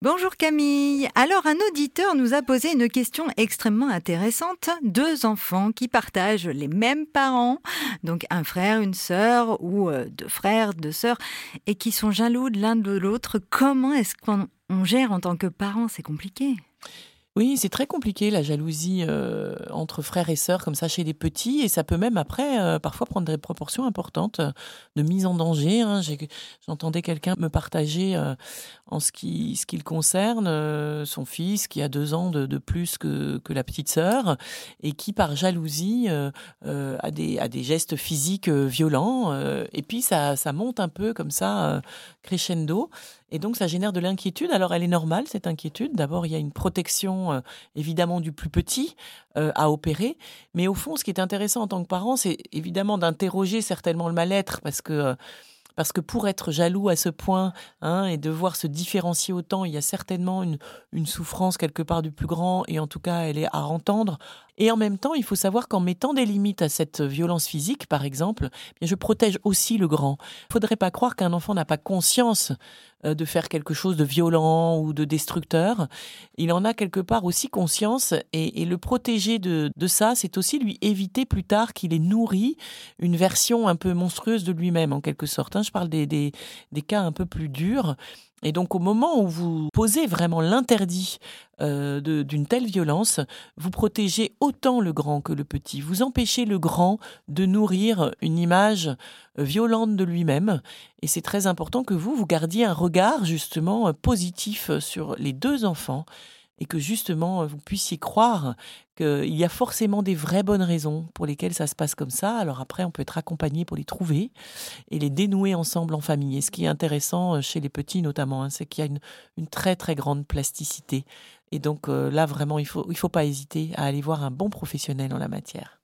Bonjour Camille. Alors un auditeur nous a posé une question extrêmement intéressante. Deux enfants qui partagent les mêmes parents, donc un frère, une sœur ou euh, deux frères, deux sœurs, et qui sont jaloux de l'un de l'autre. Comment est-ce qu'on gère en tant que parent C'est compliqué. Oui, c'est très compliqué la jalousie euh, entre frères et sœurs comme ça chez les petits et ça peut même après euh, parfois prendre des proportions importantes de mise en danger. Hein. J'entendais quelqu'un me partager euh, en ce qui ce concerne son fils qui a deux ans de, plus que, que, la petite sœur et qui par jalousie a des a des gestes physiques violents et puis ça ça monte un peu comme ça crescendo et donc ça génère de l'inquiétude. Alors elle est normale cette inquiétude. D'abord il y a une protection euh, évidemment du plus petit euh, à opérer. Mais au fond, ce qui est intéressant en tant que parent, c'est évidemment d'interroger certainement le mal-être parce que euh, parce que pour être jaloux à ce point hein, et devoir se différencier autant, il y a certainement une, souffrance quelque part du plus grand, et en tout cas, elle est à entendre. Et en même temps, il faut savoir qu'en mettant des limites à cette violence physique, par exemple, eh je protège aussi le grand. Il faudrait pas croire qu'un enfant n'a pas conscience euh, de faire quelque chose de violent ou de destructeur. Il en a quelque part aussi conscience et, le protéger de, de ça, c'est aussi lui éviter plus tard qu'il ait nourri une version un peu monstrueuse de lui-même, en quelque sorte. Je parle des, des, cas un peu plus durs. Et donc au moment où vous posez vraiment l'interdit euh, d'une telle violence, vous protégez autant le grand que le petit. Vous empêchez le grand de nourrir une image euh, violente de lui-même. Et c'est très important que vous, vous gardiez un regard justement positif sur les deux enfants et que justement vous puissiez croire qu'il y a forcément des vraies bonnes raisons pour lesquelles ça se passe comme ça. Alors après, on peut être accompagné pour les trouver et les dénouer ensemble en famille. Et ce qui est intéressant euh, chez les petits notamment, hein, c'est qu'il y a une, très très grande plasticité. Et donc euh, là, vraiment, il ne faut, il faut pas hésiter à aller voir un bon professionnel en la matière.